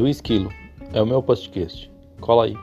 do Esquilo. É o meu podcast. Cola aí.